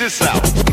this out.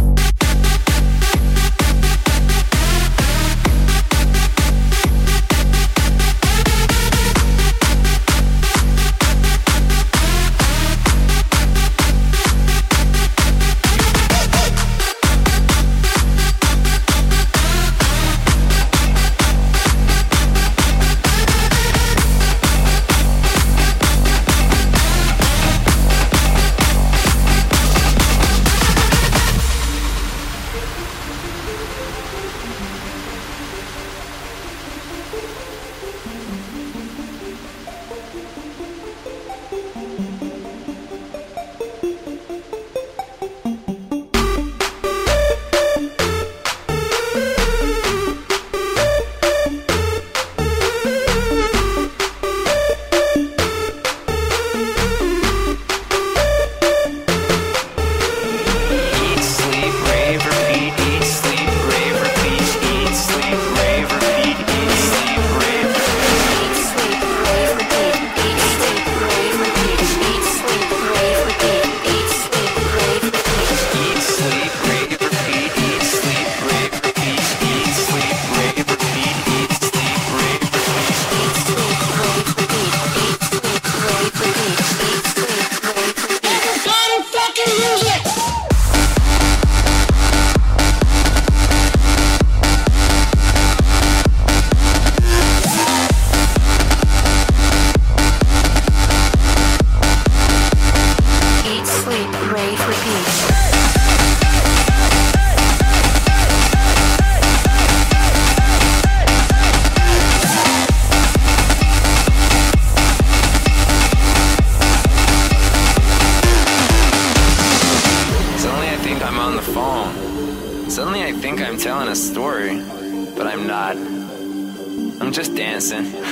Dancing.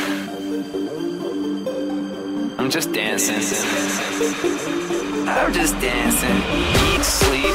I'm just dancing. I'm just dancing. Eat, sleep,